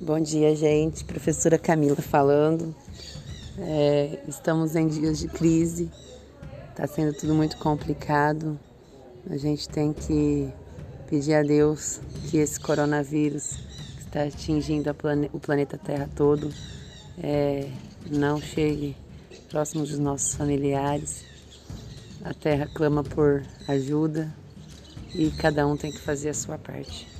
Bom dia, gente. Professora Camila falando. É, estamos em dias de crise, está sendo tudo muito complicado. A gente tem que pedir a Deus que esse coronavírus que está atingindo plane o planeta Terra todo é, não chegue próximo dos nossos familiares. A Terra clama por ajuda e cada um tem que fazer a sua parte.